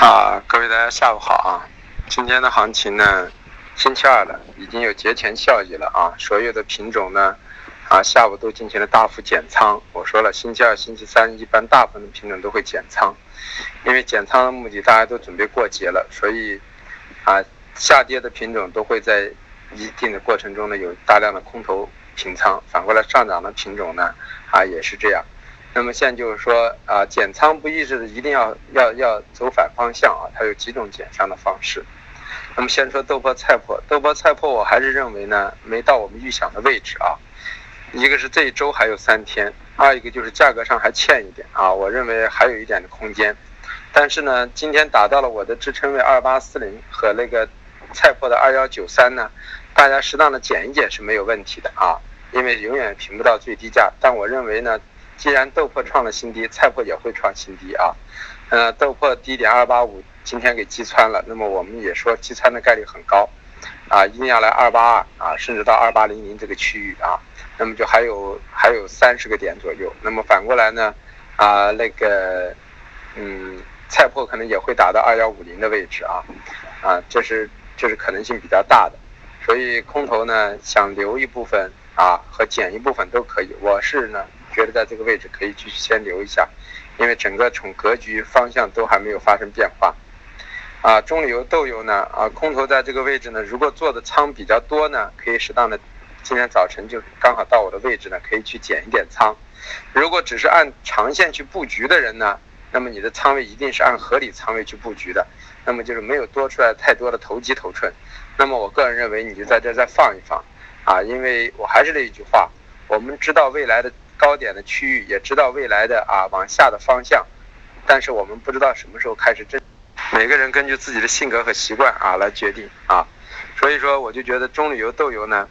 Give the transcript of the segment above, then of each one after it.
啊，各位大家下午好啊！今天的行情呢，星期二了，已经有节前效益了啊。所有的品种呢，啊，下午都进行了大幅减仓。我说了，星期二、星期三一般大部分的品种都会减仓，因为减仓的目的大家都准备过节了，所以啊，下跌的品种都会在一定的过程中呢有大量的空头平仓。反过来上涨的品种呢，啊，也是这样。那么现在就是说啊，减仓不意识的一定要要要走反方向啊，它有几种减仓的方式。那么先说豆粕菜粕，豆粕菜粕我还是认为呢，没到我们预想的位置啊。一个是这一周还有三天，二一个就是价格上还欠一点啊，我认为还有一点的空间。但是呢，今天达到了我的支撑位二八四零和那个菜粕的二幺九三呢，大家适当的减一减是没有问题的啊，因为永远平不到最低价。但我认为呢。既然豆粕创了新低，菜粕也会创新低啊。呃，豆粕低点二八五，今天给击穿了，那么我们也说击穿的概率很高，啊，一定要来二八二啊，甚至到二八零零这个区域啊。那么就还有还有三十个点左右。那么反过来呢，啊，那个，嗯，菜粕可能也会达到二幺五零的位置啊，啊，这是这是可能性比较大的。所以空头呢，想留一部分啊和减一部分都可以。我是呢。觉得在这个位置可以继续先留一下，因为整个从格局方向都还没有发生变化。啊，中旅游豆油呢，啊，空头在这个位置呢，如果做的仓比较多呢，可以适当的，今天早晨就刚好到我的位置呢，可以去减一点仓。如果只是按长线去布局的人呢，那么你的仓位一定是按合理仓位去布局的，那么就是没有多出来太多的投机头寸。那么我个人认为，你就在这再放一放，啊，因为我还是那一句话，我们知道未来的。高点的区域也知道未来的啊往下的方向，但是我们不知道什么时候开始震。每个人根据自己的性格和习惯啊来决定啊，所以说我就觉得中旅游豆油呢，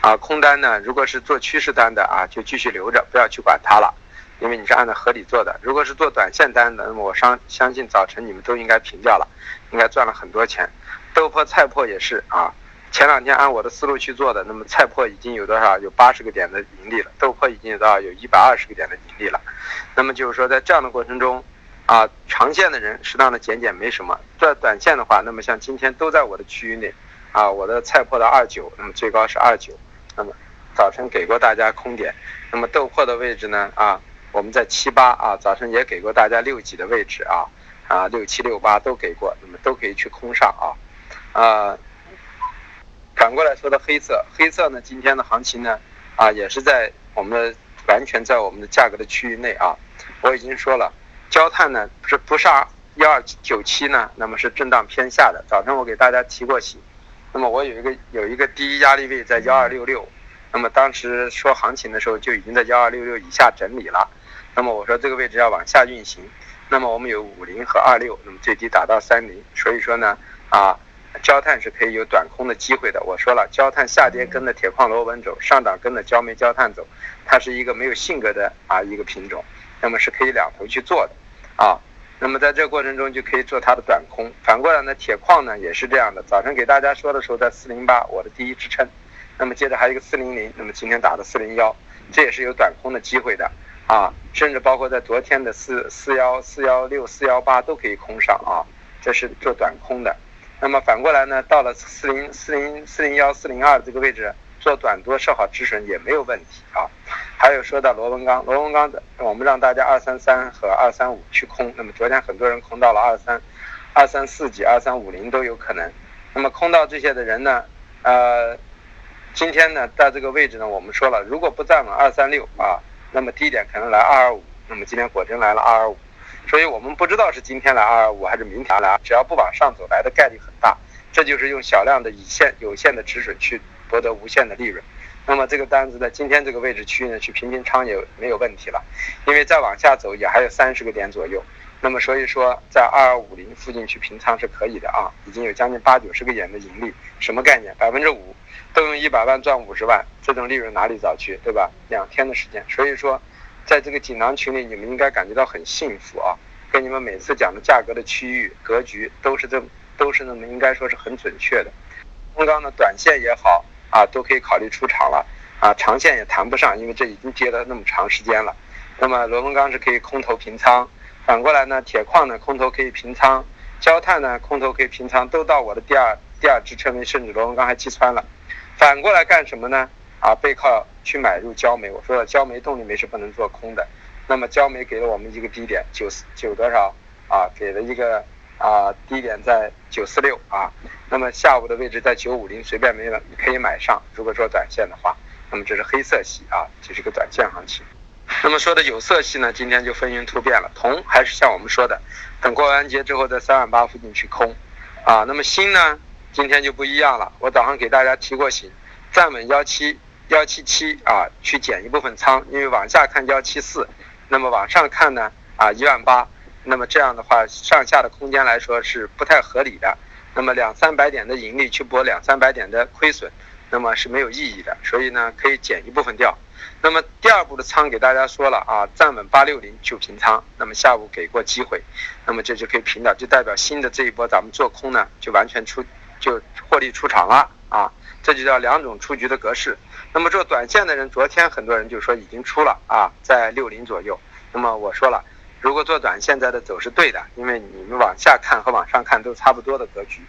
啊空单呢，如果是做趋势单的啊就继续留着，不要去管它了，因为你是按照合理做的。如果是做短线单的，那么我相相信早晨你们都应该平掉了，应该赚了很多钱。豆粕菜粕也是啊。前两天按我的思路去做的，那么菜粕已经有多少？有八十个点的盈利了，豆粕已经有多少？有一百二十个点的盈利了。那么就是说，在这样的过程中，啊，长线的人适当的减减没什么。在短线的话，那么像今天都在我的区域内，啊，我的菜粕的二九，那么最高是二九，那么早晨给过大家空点。那么豆粕的位置呢？啊，我们在七八啊，早晨也给过大家六几的位置啊，啊，六七六八都给过，那么都可以去空上啊，啊。反过来说的黑色，黑色呢，今天的行情呢，啊，也是在我们的完全在我们的价格的区域内啊。我已经说了，焦炭呢是不上幺二九七呢，那么是震荡偏下的。早晨我给大家提过醒，那么我有一个有一个第一压力位在幺二六六，那么当时说行情的时候就已经在幺二六六以下整理了，那么我说这个位置要往下运行，那么我们有五零和二六，那么最低打到三零，所以说呢，啊。焦炭是可以有短空的机会的。我说了，焦炭下跌跟着铁矿螺纹走，上涨跟着焦煤焦炭走，它是一个没有性格的啊一个品种，那么是可以两头去做的，啊，那么在这个过程中就可以做它的短空。反过来呢，铁矿呢也是这样的。早晨给大家说的时候在四零八，我的第一支撑，那么接着还有一个四零零，那么今天打的四零幺，这也是有短空的机会的，啊，甚至包括在昨天的四四幺四幺六四幺八都可以空上啊，这是做短空的。那么反过来呢，到了四零四零四零幺四零二这个位置做短多设好止损也没有问题啊。还有说到螺纹钢，螺纹钢的我们让大家二三三和二三五去空，那么昨天很多人空到了二三二三四几二三五零都有可能。那么空到这些的人呢，呃，今天呢在这个位置呢，我们说了，如果不站稳二三六啊，那么低点可能来二二五，那么今天果真来了二二五。所以我们不知道是今天来二二五还是明天来，只要不往上走，来的概率很大。这就是用小量的以限有限的止损去博得无限的利润。那么这个单子在今天这个位置区域呢，去平平仓也没有问题了，因为再往下走也还有三十个点左右。那么所以说，在二二五零附近去平仓是可以的啊，已经有将近八九十个点的盈利，什么概念？百分之五都用一百万赚五十万，这种利润哪里找去，对吧？两天的时间，所以说。在这个锦囊群里，你们应该感觉到很幸福啊！跟你们每次讲的价格的区域格局都是这，都是那么应该说是很准确的。中钢的短线也好啊，都可以考虑出场了啊，长线也谈不上，因为这已经跌了那么长时间了。那么螺纹钢是可以空头平仓反过来呢，铁矿呢空头可以平仓，焦炭呢空头可以平仓，都到我的第二第二支撑位，甚至螺纹钢还击穿了。反过来干什么呢？啊，背靠去买入焦煤。我说了，焦煤动力煤是不能做空的。那么焦煤给了我们一个低点，九四九多少啊？给了一个啊低点在九四六啊。那么下午的位置在九五零，随便没了可以买上。如果说短线的话，那么这是黑色系啊，这是个短线行情。那么说的有色系呢，今天就风云突变了。铜还是像我们说的，等过完节之后在三万八附近去空，啊，那么锌呢，今天就不一样了。我早上给大家提过醒，站稳幺七幺七七啊，去减一部分仓，因为往下看幺七四，那么往上看呢啊一万八，那么这样的话上下的空间来说是不太合理的。那么两三百点的盈利去博两三百点的亏损，那么是没有意义的。所以呢，可以减一部分掉。那么第二步的仓给大家说了啊，站稳八六零就平仓。那么下午给过机会，那么这就可以平掉，就代表新的这一波咱们做空呢，就完全出就获利出场了啊。这就叫两种出局的格式。那么做短线的人，昨天很多人就说已经出了啊，在六零左右。那么我说了，如果做短线在的走是对的，因为你们往下看和往上看都差不多的格局。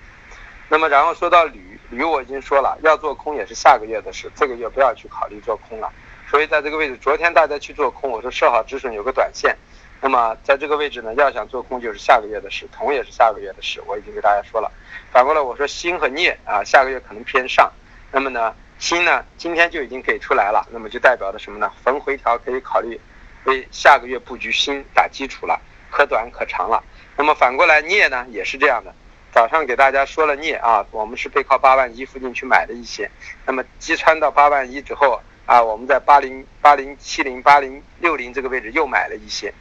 那么然后说到铝，铝我已经说了，要做空也是下个月的事，这个月不要去考虑做空了。所以在这个位置，昨天大家去做空，我说设好止损，有个短线。那么在这个位置呢，要想做空就是下个月的事，铜也是下个月的事，我已经给大家说了。反过来我说锌和镍啊，下个月可能偏上。那么呢，锌呢今天就已经给出来了，那么就代表着什么呢？逢回调可以考虑为下个月布局锌打基础了，可短可长了。那么反过来镍呢也是这样的，早上给大家说了镍啊，我们是背靠八万一附近去买的一些，那么击穿到八万一之后。啊，我们在八零八零七零八零六零这个位置又买了一些，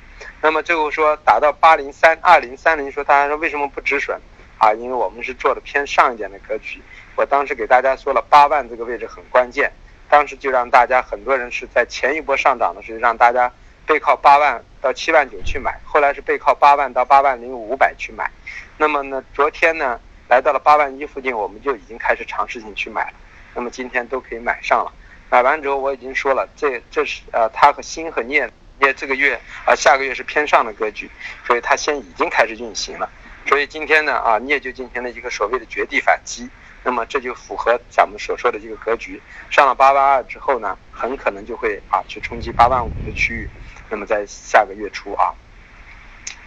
那么最后说打到八零三二零三零，说大家说为什么不止损？啊，因为我们是做的偏上一点的格局。我当时给大家说了八万这个位置很关键，当时就让大家很多人是在前一波上涨的时候让大家背靠八万到七万九去买，后来是背靠八万到八万零五百去买。那么呢，昨天呢来到了八万一附近，我们就已经开始尝试性去买了。那么今天都可以买上了。买完之后，我已经说了，这这是呃，它和心和念镍这个月啊，下个月是偏上的格局，所以它先已经开始运行了。所以今天呢啊，镍就进行了一个所谓的绝地反击，那么这就符合咱们所说的这个格局。上了八万二之后呢，很可能就会啊去冲击八万五的区域。那么在下个月初啊，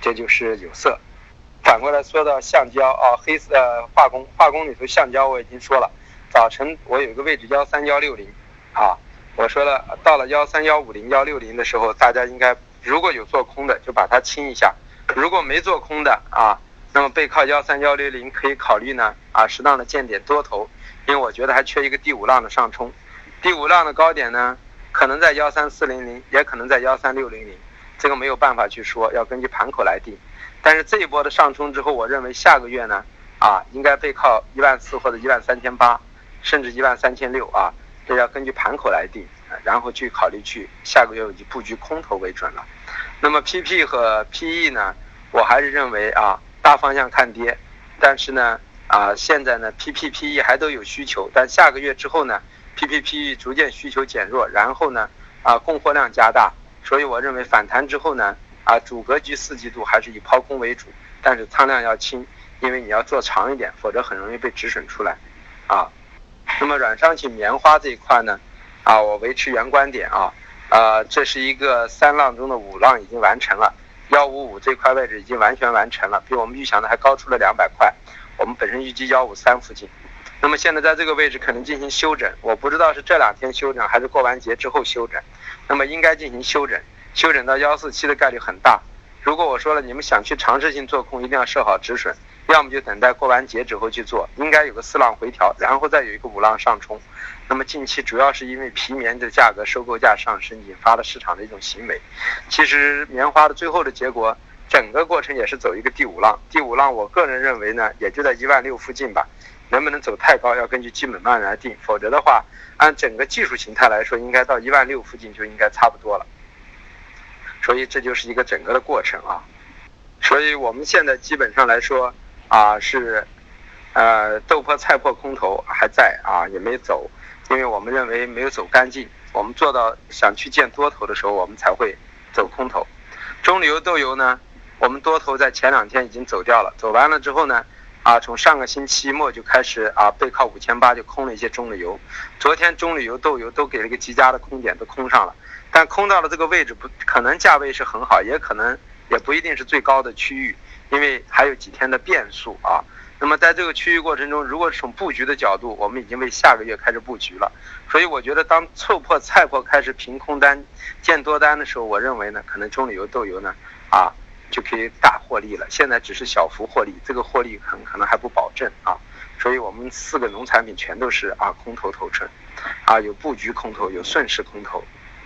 这就是有色。反过来说到橡胶啊，黑色化工化工里头橡胶我已经说了，早晨我有一个位置幺三幺六零。啊，我说了，到了幺三幺五零幺六零的时候，大家应该如果有做空的，就把它清一下；如果没做空的啊，那么背靠幺三幺六零可以考虑呢啊，适当的见点多头，因为我觉得还缺一个第五浪的上冲，第五浪的高点呢，可能在幺三四零零，也可能在幺三六零零，这个没有办法去说，要根据盘口来定。但是这一波的上冲之后，我认为下个月呢啊，应该背靠一万四或者一万三千八，甚至一万三千六啊。这要根据盘口来定，然后去考虑去下个月以布局空头为准了。那么 PP 和 PE 呢，我还是认为啊，大方向看跌，但是呢啊，现在呢 PP、PE 还都有需求，但下个月之后呢，PP、PE 逐渐需求减弱，然后呢啊供货量加大，所以我认为反弹之后呢啊主格局四季度还是以抛空为主，但是仓量要轻，因为你要做长一点，否则很容易被止损出来，啊。那么软商品棉花这一块呢，啊，我维持原观点啊，呃，这是一个三浪中的五浪已经完成了，幺五五这块位置已经完全完成了，比我们预想的还高出了两百块。我们本身预计幺五三附近，那么现在在这个位置可能进行休整，我不知道是这两天休整还是过完节之后休整，那么应该进行休整，休整到幺四七的概率很大。如果我说了你们想去尝试性做空，一定要设好止损。要么就等待过完节之后去做，应该有个四浪回调，然后再有一个五浪上冲。那么近期主要是因为皮棉的价格收购价上升，引发了市场的一种行为。其实棉花的最后的结果，整个过程也是走一个第五浪。第五浪，我个人认为呢，也就在一万六附近吧。能不能走太高，要根据基本面来定。否则的话，按整个技术形态来说，应该到一万六附近就应该差不多了。所以这就是一个整个的过程啊。所以我们现在基本上来说。啊，是，呃，豆粕菜粕空头还在啊，也没走，因为我们认为没有走干净。我们做到想去见多头的时候，我们才会走空头。中旅游豆油呢，我们多头在前两天已经走掉了，走完了之后呢，啊，从上个星期末就开始啊背靠五千八就空了一些中旅游，昨天中旅游、豆油都给了一个极佳的空点，都空上了，但空到了这个位置不可能价位是很好，也可能也不一定是最高的区域，因为还有几天的变数啊。那么在这个区域过程中，如果从布局的角度，我们已经为下个月开始布局了。所以我觉得，当凑破菜破开始平空单建多单的时候，我认为呢，可能中旅游豆油呢，啊，就可以大获利了。现在只是小幅获利，这个获利很可能还不保证啊。所以我们四个农产品全都是啊空头头寸，啊有布局空头，有顺势空头。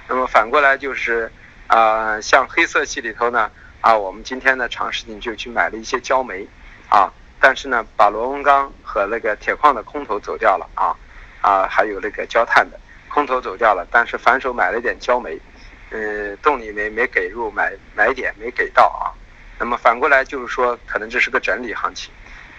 那么反过来就是啊，像黑色系里头呢，啊我们今天呢尝试性就去买了一些焦煤，啊。但是呢，把螺纹钢和那个铁矿的空头走掉了啊，啊，还有那个焦炭的空头走掉了。但是反手买了点焦煤，嗯，动力煤没给入买买点没给到啊。那么反过来就是说，可能这是个整理行情。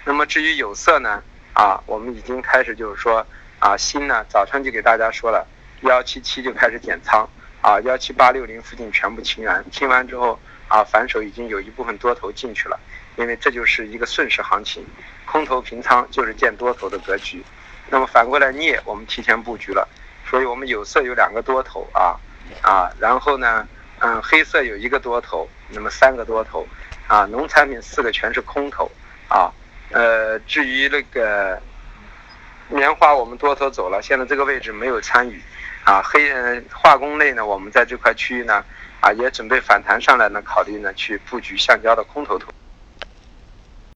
那么至于有色呢，啊，我们已经开始就是说啊，锌呢，早上就给大家说了，幺七七就开始减仓啊，幺七八六零附近全部清完，清完之后啊，反手已经有一部分多头进去了。因为这就是一个顺势行情，空头平仓就是见多头的格局。那么反过来镍，我们提前布局了，所以我们有色有两个多头啊啊，然后呢，嗯，黑色有一个多头，那么三个多头啊，农产品四个全是空头啊。呃，至于那个棉花，我们多头走了，现在这个位置没有参与啊。黑化工类呢，我们在这块区域呢啊，也准备反弹上来呢，考虑呢去布局橡胶的空头头。